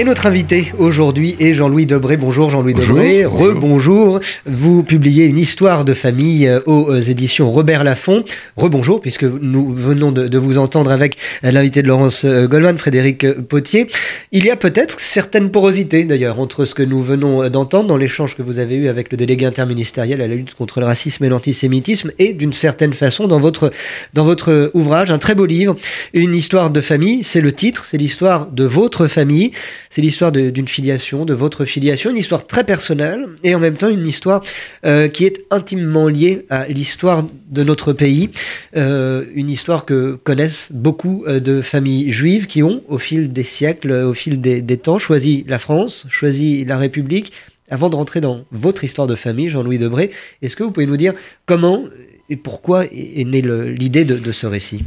Et notre invité aujourd'hui est Jean-Louis Debré. Bonjour Jean-Louis Debré. Rebonjour. Vous publiez une histoire de famille euh, aux euh, éditions Robert Laffont. Rebonjour, puisque nous venons de, vous entendre avec euh, l'invité de Laurence Goldman, Frédéric Potier. Il y a peut-être certaines porosités d'ailleurs entre ce que nous venons d'entendre dans l'échange que vous avez eu avec le délégué interministériel à la lutte contre le racisme et l'antisémitisme et d'une certaine façon dans votre, dans votre ouvrage, un très beau livre, Une histoire de famille, c'est le titre, c'est l'histoire de votre famille. C'est l'histoire d'une filiation, de votre filiation, une histoire très personnelle et en même temps une histoire euh, qui est intimement liée à l'histoire de notre pays, euh, une histoire que connaissent beaucoup euh, de familles juives qui ont, au fil des siècles, au fil des, temps, choisi la France, choisi la République. Avant de rentrer dans votre histoire de famille, Jean-Louis Debré, est-ce que vous pouvez nous dire comment et pourquoi est née l'idée de, de ce récit?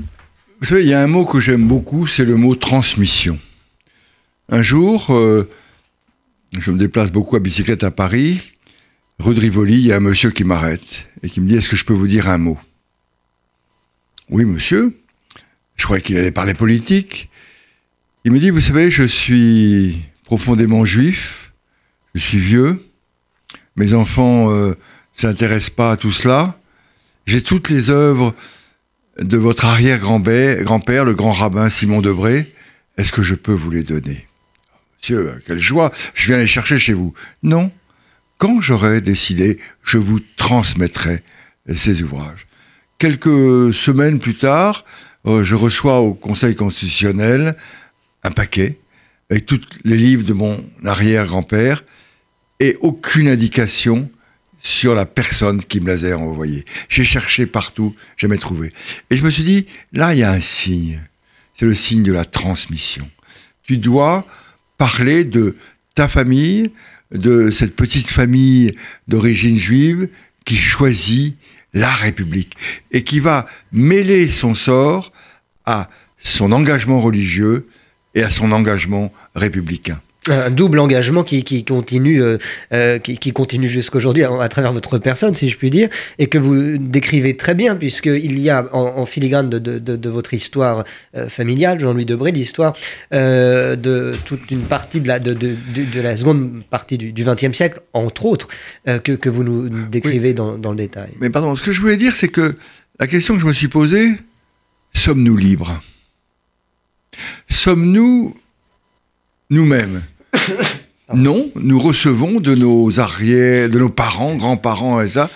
Vous savez, il y a un mot que j'aime beaucoup, c'est le mot transmission. Un jour, euh, je me déplace beaucoup à bicyclette à Paris. Rue de Rivoli, il y a un monsieur qui m'arrête et qui me dit Est-ce que je peux vous dire un mot? Oui, monsieur. Je croyais qu'il allait parler politique. Il me dit Vous savez, je suis profondément juif, je suis vieux, mes enfants ne euh, s'intéressent pas à tout cela. J'ai toutes les œuvres de votre arrière-grand-père, le grand rabbin Simon Debré. Est-ce que je peux vous les donner? Monsieur, quelle joie, je viens les chercher chez vous. Non, quand j'aurai décidé, je vous transmettrai ces ouvrages. Quelques semaines plus tard, euh, je reçois au Conseil constitutionnel un paquet avec tous les livres de mon arrière-grand-père et aucune indication sur la personne qui me les a envoyés. J'ai cherché partout, jamais trouvé. Et je me suis dit, là, il y a un signe. C'est le signe de la transmission. Tu dois parler de ta famille, de cette petite famille d'origine juive qui choisit la République et qui va mêler son sort à son engagement religieux et à son engagement républicain un double engagement qui, continue, euh, euh, qui, continue jusqu'aujourd'hui à, travers votre personne, si je puis dire, et que vous décrivez très bien, puisqu'il y a en, filigrane de, votre histoire euh, familiale, Jean-Louis Debré, l'histoire de toute une partie de la, de, la seconde partie du XXe siècle, entre autres, que, vous nous décrivez dans, dans le détail. Mais pardon, ce que je voulais dire, c'est que la question que je me suis posée, sommes-nous libres? Sommes-nous nous-mêmes? non, nous recevons de nos arrières, de nos parents, grands-parents et ça,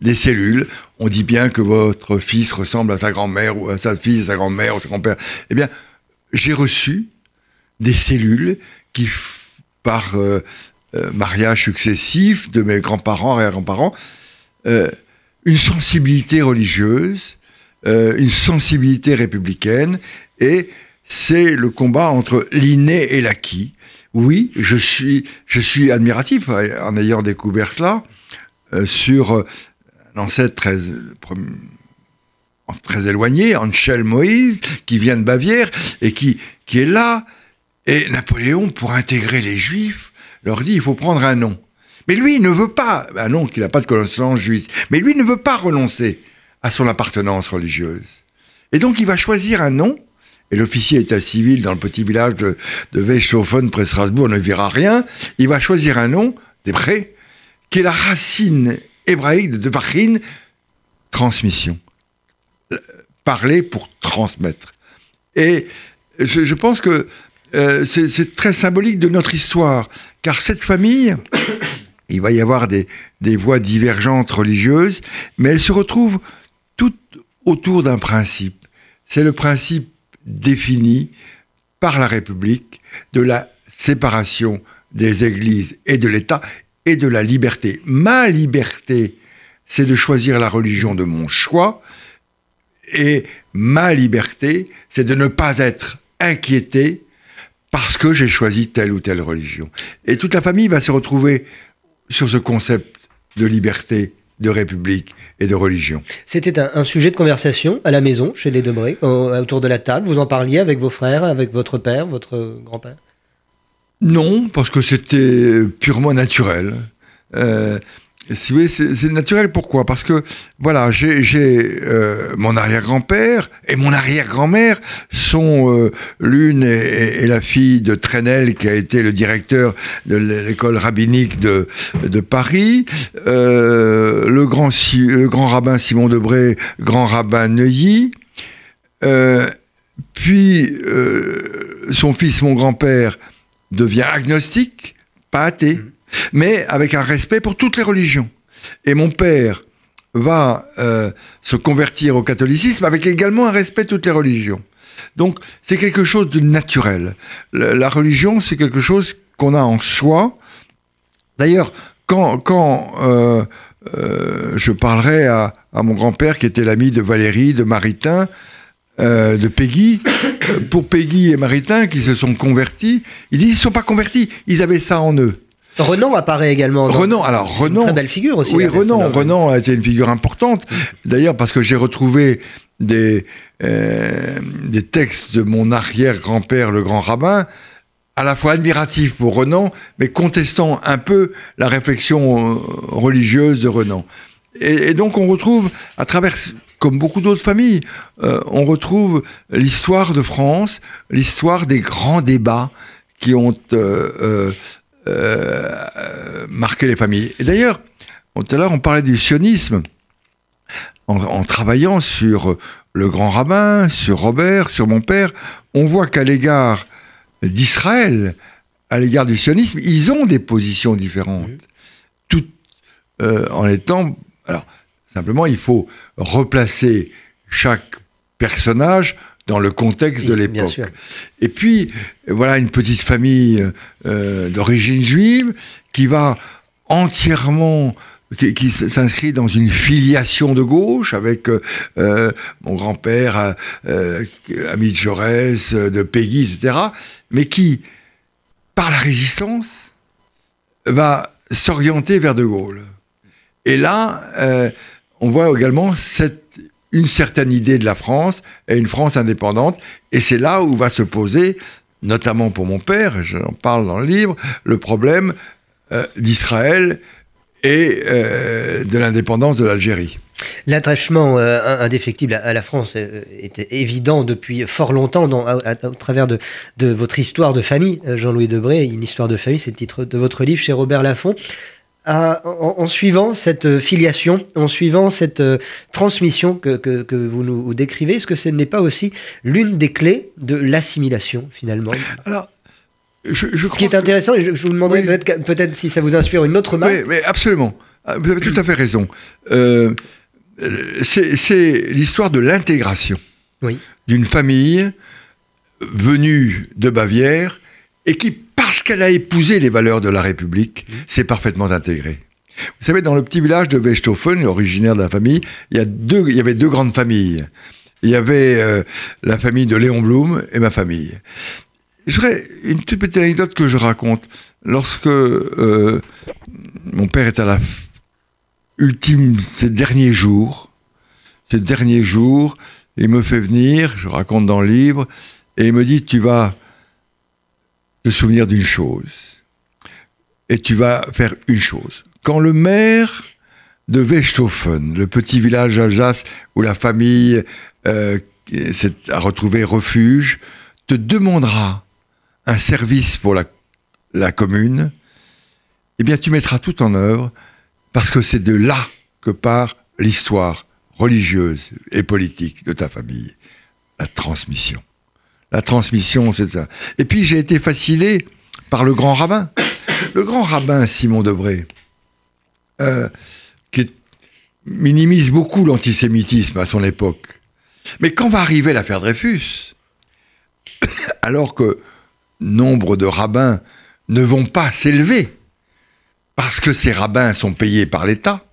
des cellules. On dit bien que votre fils ressemble à sa grand-mère ou à sa fille, à sa grand-mère ou à son grand-père. Eh bien, j'ai reçu des cellules qui, par euh, euh, mariage successif de mes grands-parents, arrière-grands-parents, euh, une sensibilité religieuse, une sensibilité républicaine, et c'est le combat entre l'inné et l'acquis oui, je suis, admiratif en ayant découvert cela euh, sur euh, un ancêtre très, éloigné, Anschel Moïse, qui vient de Bavière et qui, qui est là. Et Napoléon, pour intégrer les Juifs, leur dit il faut prendre un nom. Mais lui, il ne veut pas, un nom qu'il n'a pas de connaissance juive, mais lui ne veut pas renoncer à son appartenance religieuse. Et donc il va choisir un nom et l'officier état civil dans le petit village de, de près Strasbourg, ne verra rien, il va choisir un nom, des prêts, qui est la racine hébraïque de Vachin, transmission. Parler pour transmettre. Et je, pense que euh, c'est très symbolique de notre histoire, car cette famille, il va y avoir des, des voies divergentes religieuses, mais elles se retrouvent toutes autour d'un principe. C'est le principe définie par la République de la séparation des églises et de l'État et de la liberté. Ma liberté, c'est de choisir la religion de mon choix et ma liberté, c'est de ne pas être inquiété parce que j'ai choisi telle ou telle religion. Et toute la famille va se retrouver sur ce concept de liberté de république et de religion. C'était un, sujet de conversation à la maison, chez les Debré, autour de la table. Vous en parliez avec vos frères, avec votre père, votre grand-père? Non, parce que c'était purement naturel. Euh, c'est naturel. Pourquoi? Parce que voilà, j'ai euh, mon arrière-grand-père et mon arrière-grand-mère sont euh, l'une et, la fille de Trenel qui a été le directeur de l'école rabbinique de, Paris, euh, le grand le grand rabbin Simon Debré, grand rabbin Neuilly. puis son fils, mon grand-père, devient agnostique, pas athée. Mmh mais avec un respect pour toutes les religions. Et mon père va euh, se convertir au catholicisme avec également un respect de toutes les religions. Donc c'est quelque chose de naturel. La, religion, c'est quelque chose qu'on a en soi. D'ailleurs, quand, quand euh, euh, je parlerai à, à mon grand-père qui était l'ami de Valérie, de Maritain, de Peggy, pour Peggy et Maritain qui se sont convertis, ils disent ils ne sont pas convertis, ils avaient ça en eux. Renan apparaît également. Renan, alors Renan. Très belle figure aussi. Oui, Renan, Renan a été une figure importante. D'ailleurs, parce que j'ai retrouvé des, euh, des textes de mon arrière-grand-père, le grand rabbin, à la fois admiratifs pour Renan, mais contestant un peu la réflexion euh, religieuse de Renan. Et, donc on retrouve, à travers, comme beaucoup d'autres familles, euh, on retrouve l'histoire de France, l'histoire des grands débats qui ont euh, marquer les familles. Et d'ailleurs, tout à l'heure, on parlait du sionisme. En, travaillant sur le grand rabbin, sur Robert, sur mon père, on voit qu'à l'égard d'Israël, à l'égard du sionisme, ils ont des positions différentes. Tout euh, en étant. Alors, simplement, il faut replacer chaque personnage dans le contexte de l'époque. Et puis, voilà une petite famille euh, d'origine juive qui va entièrement qui, s'inscrit dans une filiation de gauche avec euh, euh, mon grand-père, ami de Jaurès, de Peggy, etc., mais qui, par la résistance, va s'orienter vers De Gaulle. Et là, on voit également cette une certaine idée de la France et une France indépendante. Et c'est là où va se poser, notamment pour mon père, j'en parle dans le livre, le problème euh, d'Israël et euh, de l'indépendance de l'Algérie. L'attachement euh, indéfectible à, la France était évident depuis fort longtemps dans, au travers de, de, votre histoire de famille, Jean-Louis Debré. Une histoire de famille, c'est le titre de votre livre chez Robert Laffont en, suivant cette euh, filiation, en suivant cette euh, transmission que, vous nous décrivez, est-ce que ce n'est pas aussi l'une des clés de l'assimilation finalement? Alors, je, Ce qui est intéressant, et je, vous demanderai peut-être si ça vous inspire une autre marque. Oui, mais absolument. Ah, vous avez tout à fait raison. Euh, c'est l'histoire de l'intégration d'une famille venue de Bavière et qui parce qu'elle a épousé les valeurs de la République, c'est parfaitement intégré. Vous savez, dans le petit village de Westhofen, originaire de la famille, il y, a deux, il y avait deux grandes familles. Il y avait euh, la famille de Léon Blum et ma famille. Je voudrais une toute petite anecdote que je raconte. Lorsque euh, mon père est à la ultime, ces derniers jours, ces derniers jours, il me fait venir, je raconte dans le livre, et il me dit, tu vas te souvenir d'une chose. Et tu vas faire une chose. Quand le maire de Westhofen, le petit village Alsace où la famille euh, a retrouvé refuge, te demandera un service pour la, la commune, eh bien tu mettras tout en œuvre parce que c'est de là que part l'histoire religieuse et politique de ta famille, la transmission. La transmission, c'est ça. Et puis j'ai été fasciné par le grand rabbin. Le grand rabbin Simon Debré, euh, qui minimise beaucoup l'antisémitisme à son époque. Mais quand va arriver l'affaire Dreyfus, alors que nombre de rabbins ne vont pas s'élever, parce que ces rabbins sont payés par l'État,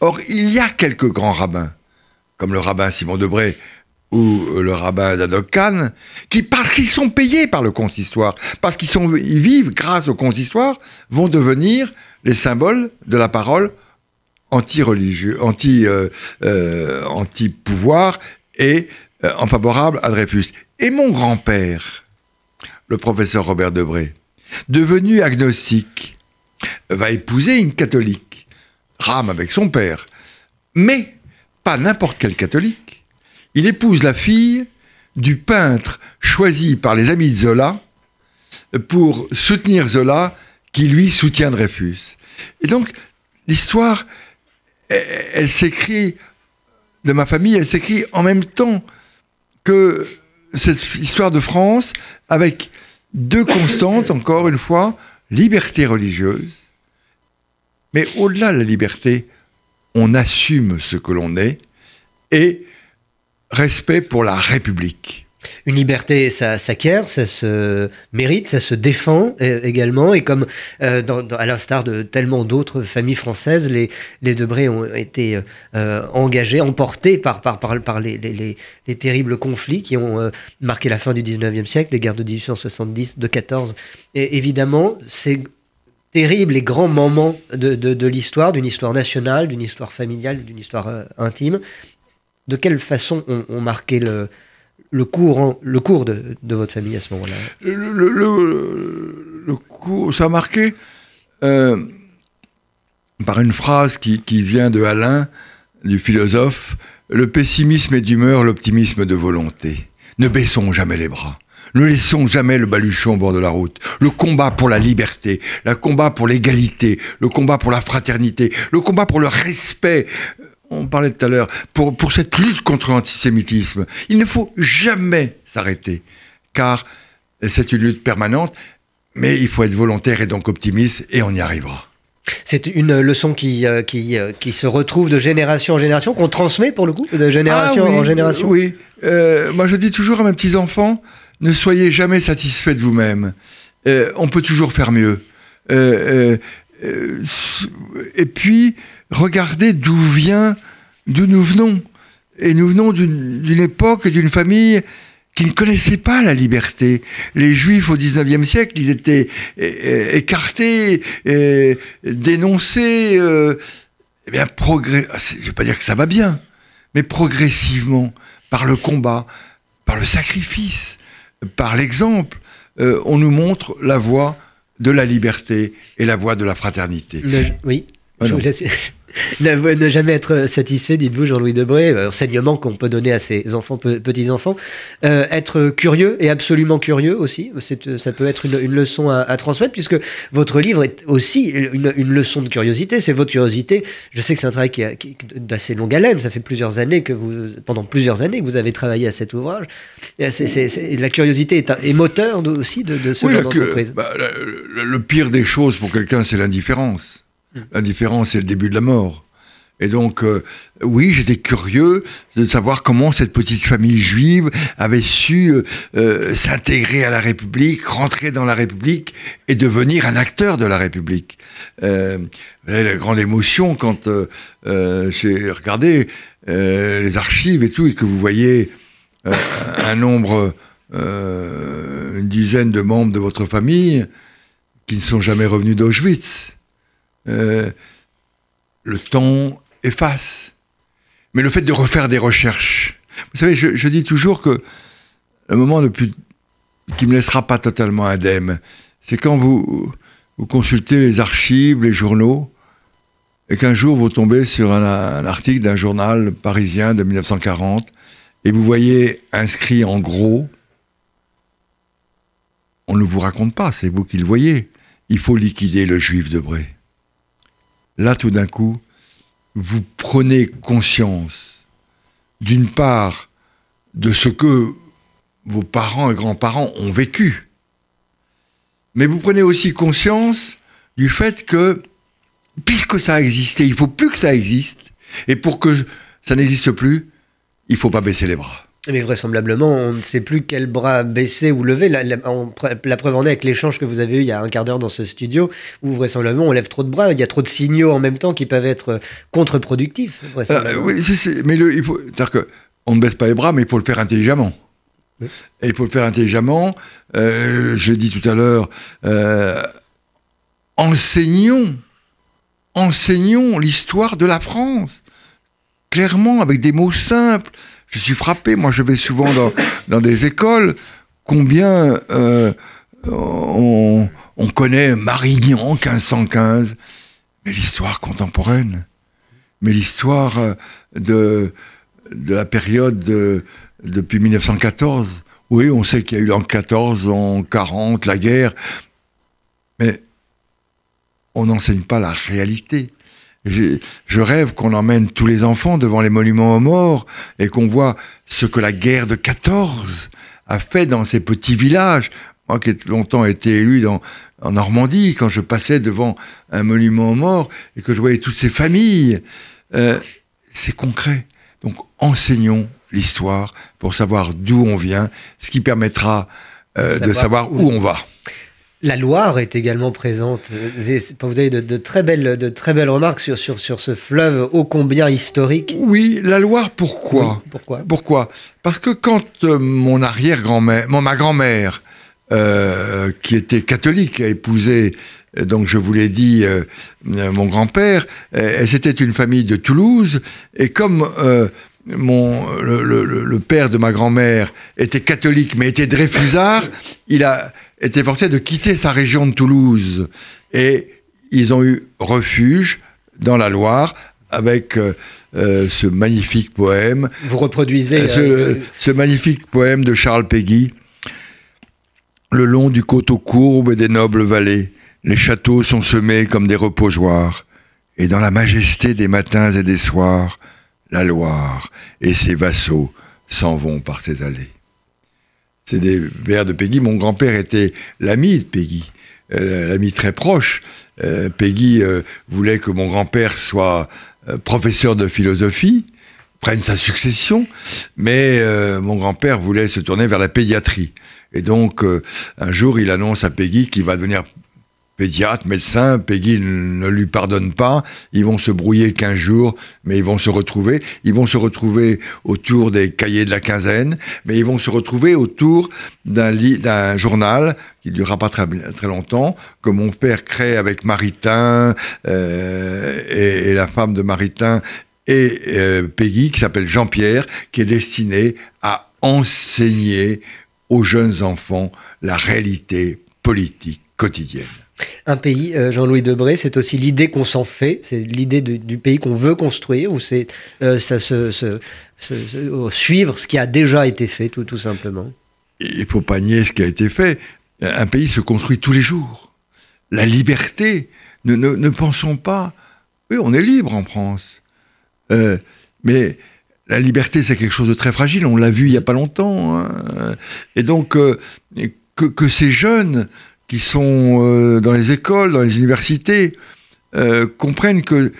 or il y a quelques grands rabbins, comme le rabbin Simon Debré, ou euh, le rabbin Zadok Khan, qui, parce qu'ils sont payés par le consistoire, parce qu'ils sont, ils vivent grâce au consistoire, vont devenir les symboles de la parole anti-religieux, anti, euh, euh, anti-pouvoir et en favorable à Dreyfus. Et mon grand-père, le professeur Robert Debré, devenu agnostique, va épouser une catholique. drame avec son père. Mais pas n'importe quel catholique. Il épouse la fille du peintre choisi par les amis de Zola pour soutenir Zola, qui lui soutient Dreyfus. Et donc, l'histoire, elle, s'écrit de ma famille, elle s'écrit en même temps que cette histoire de France, avec deux constantes, encore une fois, liberté religieuse, mais au-delà de la liberté, on assume ce que l'on est et respect pour la République. Une liberté, ça s'acquiert, ça se mérite, ça se défend euh, également. Et comme euh, à l'instar de tellement d'autres familles françaises, les, les Debré ont été euh, engagés, emportés par, par, par, les, les, terribles conflits qui ont marqué la fin du 19e siècle, les guerres de 1870, de 14. Et évidemment, c'est terribles et grands moments de, de, l'histoire, d'une histoire nationale, d'une histoire familiale, d'une histoire intime, de quelle façon ont marqué le, cours, le cours de, votre famille à ce moment-là? Le, cours, ça a marqué euh, par une phrase qui, vient de Alain, du philosophe, le pessimisme est d'humeur, l'optimisme de volonté. Ne baissons jamais les bras. Ne laissons jamais le baluchon au bord de la route. Le combat pour la liberté, le combat pour l'égalité, le combat pour la fraternité, le combat pour le respect on parlait tout à l'heure, pour, pour cette lutte contre l'antisémitisme, il ne faut jamais s'arrêter, car c'est une lutte permanente, mais il faut être volontaire et donc optimiste, et on y arrivera. C'est une leçon qui, euh, qui, euh, qui, se retrouve de génération en génération, qu'on transmet pour le coup, de génération ah en génération Oui, euh, moi je dis toujours à mes petits-enfants, ne soyez jamais satisfaits de vous-même. on peut toujours faire mieux. et puis, regardez d'où vient, d'où nous venons. Et nous venons d'une époque et d'une famille qui ne connaissait pas la liberté. Les Juifs au XIXe siècle, ils étaient écartés, dénoncés. Euh, eh bien, progrès. Ah, je ne vais pas dire que ça va bien, mais progressivement, par le combat, par le sacrifice, par l'exemple, euh, on nous montre la voie de la liberté et la voie de la fraternité. oui. je vous laisse ne jamais être satisfait, dites-vous, Jean-Louis Debré, euh, enseignement qu'on peut donner à ses enfants, petits-enfants. Euh, être curieux et absolument curieux aussi, ça peut être une, leçon à, transmettre, puisque votre livre est aussi une, leçon de curiosité. C'est votre curiosité. Je sais que c'est un travail qui, est d'assez longue haleine. Ça fait plusieurs années que vous, pendant plusieurs années que vous avez travaillé à cet ouvrage. la curiosité est, moteur aussi de, ce genre d'entreprise. Bah, le, le pire des choses pour quelqu'un, c'est l'indifférence. La différence, c'est le début de la mort. Et donc, euh, oui, j'étais curieux de savoir comment cette petite famille juive avait su euh, euh, s'intégrer à la République, rentrer dans la République et devenir un acteur de la République. la grande émotion quand j'ai regardé les archives et tout, et que vous voyez un nombre, une dizaine de membres de votre famille qui ne sont jamais revenus d'Auschwitz. Euh, le temps efface. Mais le fait de refaire des recherches. Vous savez, je, dis toujours que le moment le plus qui me laissera pas totalement indemne, c'est quand vous, consultez les archives, les journaux, et qu'un jour vous tombez sur un, un article d'un journal parisien de 1940, et vous voyez inscrit en gros, on ne vous raconte pas, c'est vous qui le voyez, il faut liquider le juif de Bré là tout d'un coup, vous prenez conscience, d'une part, de ce que vos parents et grands-parents ont vécu, mais vous prenez aussi conscience du fait que, puisque ça a existé, il faut plus que ça existe, et pour que ça n'existe plus, il ne faut pas baisser les bras. Mais vraisemblablement, on ne sait plus quel bras baisser ou lever. La, preuve en est avec l'échange que vous avez eu il y a un quart d'heure dans ce studio, où vraisemblablement on lève trop de bras, il y a trop de signaux en même temps qui peuvent être contre-productifs. Euh, oui, mais le, il faut, c'est-à-dire qu'on ne baisse pas les bras, mais il faut le faire intelligemment. Et il faut le faire intelligemment. Euh, je l'ai dit tout à l'heure, euh, enseignons, enseignons l'histoire de la France, clairement, avec des mots simples je suis frappé. Moi, je vais souvent dans, des écoles. Combien euh, on, connaît Marignan, 1515, mais l'histoire contemporaine, mais l'histoire euh, de, la période de, depuis 1914. Oui, on sait qu'il y a eu en 14, en 40, la guerre, mais on n'enseigne pas la réalité. Je, je rêve qu'on emmène tous les enfants devant les monuments aux morts et qu'on voit ce que la guerre de 14 a fait dans ces petits villages. Moi qui ai longtemps été élu dans, en Normandie, quand je passais devant un monument aux morts et que je voyais toutes ces familles, euh, c'est concret. Donc enseignons l'histoire pour savoir d'où on vient, ce qui permettra euh, de savoir où on va. La Loire est également présente. Vous avez de, de très, belles, de très belles remarques sur, sur, sur ce fleuve ô combien historique. Oui, la Loire, pourquoi? Oui, pourquoi? Pourquoi? Parce que quand euh, mon arrière-grand-mère, ma grand-mère, euh, qui était catholique, a épousé, euh, donc je vous l'ai dit, euh, mon grand-père, c'était une famille de Toulouse, et comme euh, mon, le, le- le- le père de ma grand-mère était catholique, mais était Dreyfusard, il a été forcé de quitter sa région de Toulouse. Et ils ont eu refuge dans la Loire avec euh, euh, ce magnifique poème Vous reproduisez. ce, euh, ce magnifique poème de Charles Péguy. Le long du coteau courbe des nobles vallées, les châteaux sont semés comme des reposoirs, et dans la majesté des matins et des soirs, la Loire et ses vassaux s'en vont par ses allées. C'est des vers de Péguy. Mon grand-père était l'ami de Péguy, euh, l'ami très proche. Euh, Péguy euh, voulait que mon grand-père soit euh, professeur de philosophie, prenne sa succession, mais mon grand-père voulait se tourner vers la pédiatrie. Et donc, un jour, il annonce à Peggy qu'il va devenir pédiatre, médecin. Peggy ne lui pardonne pas. Ils vont se brouiller 15 jours, mais ils vont se retrouver. Ils vont se retrouver autour des cahiers de la quinzaine, mais ils vont se retrouver autour d'un d'un journal qui ne durera pas très, très longtemps, que mon père crée avec Maritain euh, et, et la femme de Maritain et euh, Peggy, qui s'appelle Jean-Pierre, qui est destiné à enseigner aux jeunes enfants la réalité politique quotidienne. Un pays, euh, Jean-Louis Debré, c'est aussi l'idée qu'on s'en fait, c'est l'idée du, pays qu'on veut construire, ou c'est euh, euh, suivre ce qui a déjà été fait, tout, tout simplement. Il faut pas nier ce qui a été fait. Un pays se construit tous les jours. La liberté, ne, pensons pas. Oui, on est libre en France. Mais la liberté, c'est quelque chose de très fragile. On l'a vu il n'y a pas longtemps. hein. Et donc, que ces jeunes qui sont euh, dans les écoles, dans les universités, euh, comprennent que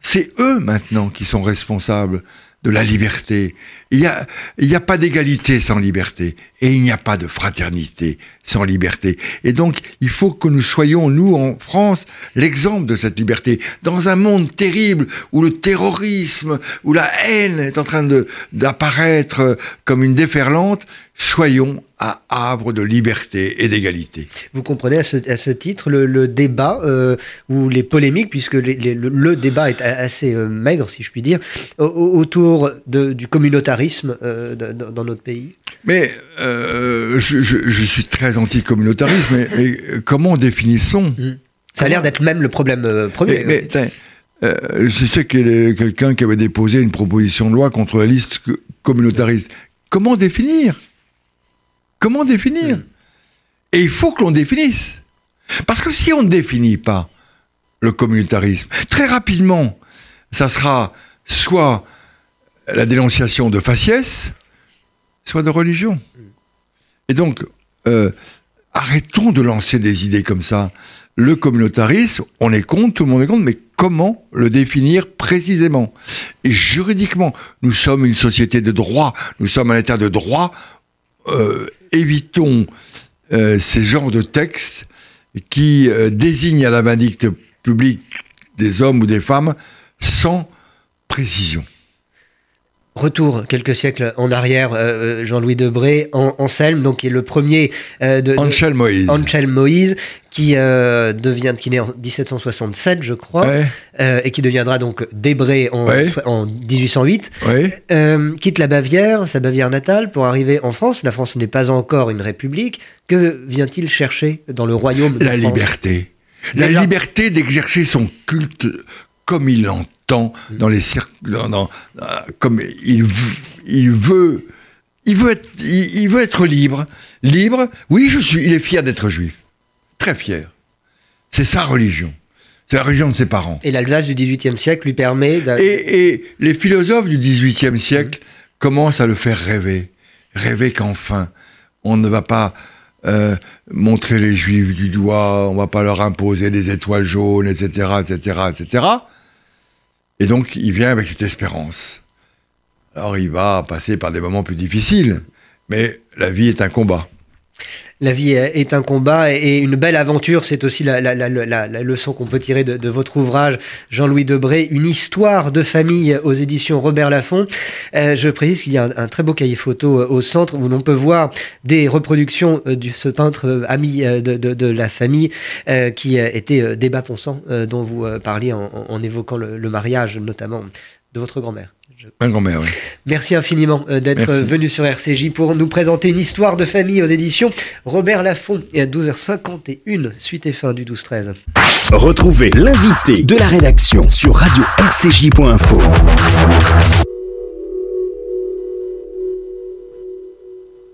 c'est eux maintenant qui sont responsables de la liberté. Il n'y a, il y a pas d'égalité sans liberté et il n'y a pas de fraternité sans liberté. Et donc, il faut que nous soyons, nous, en France, l'exemple de cette liberté. Dans un monde terrible où le terrorisme, où la haine est en train d'apparaître euh, comme une déferlante, soyons à havre de liberté et d'égalité. Vous comprenez à ce, à ce titre le, le débat euh, ou les polémiques, puisque les- les- le, le débat est assez euh, maigre, si je puis dire, au- au- autour de- du communautarisme euh, de- dans dans notre pays? Mais je, je- je suis très anti-communautariste, mais, mais comment définissons? Ça a l'air d'être même le problème premier. Mais, mais, euh, je sais qu'il y a quelqu'un qui avait déposé une proposition de loi contre la liste co- communautariste. Comment définir? Comment définir Et il faut que l'on définisse. Parce que si on ne définit pas le communautarisme, très rapidement, ça sera soit la dénonciation de faciès, soit de religion. Et donc, euh, arrêtons de lancer des idées comme ça. Le communautarisme, on est contre, tout le monde est contre, mais comment le définir précisément? Et juridiquement, nous sommes une société de droit, nous sommes un état de droit, euh, évitons euh, ces genres de textes qui euh, désignent à la vindicte publique des hommes ou des femmes sans précision. Retour quelques siècles en arrière, euh, Jean-Louis Debré, An- Anselme, donc qui est le premier euh, de, Anchel Moïse. Anselme Moïse, qui euh, devient, qui naît en 1767, je crois, Ouais, euh, et qui deviendra donc Debré en, Ouais. en 1808. ouais. Euh, quitte la Bavière, sa Bavière natale, pour arriver en France. La France n'est pas encore une république. Que vient-il chercher dans le royaume de La France? liberté. La Déjà. liberté d'exercer son culte comme il l'entend. Temps, dans les dans, comme il, il veut, il veut être, il, veut être libre, libre. Oui, je suis. Il est fier d'être juif, très fier. C'est sa religion. C'est la religion de ses parents. Et l'Alsace du XVIIIe siècle lui permet. Et, et, les philosophes du XVIIIe siècle commencent à le faire rêver, rêver qu'enfin on ne va pas euh, montrer les juifs du doigt, on va pas leur imposer des étoiles jaunes, etc., etc., etc. Et donc, il vient avec cette espérance. Alors, il va passer par des moments plus difficiles, mais la vie est un combat la vie est un combat et une belle aventure. C'est aussi la, leçon qu'on peut tirer de, votre ouvrage, Jean-Louis Debré, Une histoire de famille aux éditions Robert Laffont. Euh, je précise qu'il y a un, très beau cahier photo euh, au centre où l'on peut voir des reproductions euh, de ce peintre ami de, la famille qui était Débat Ponsant, dont vous parliez en, évoquant le mariage notamment de votre grand-mère. Un grand-mère, oui. Merci infiniment euh, d'être venu sur RCJ pour nous présenter une histoire de famille aux éditions Robert Laffont et à 12h51, suite et fin du 12-13. Retrouvez l'invité de la rédaction sur radio-rcj.info.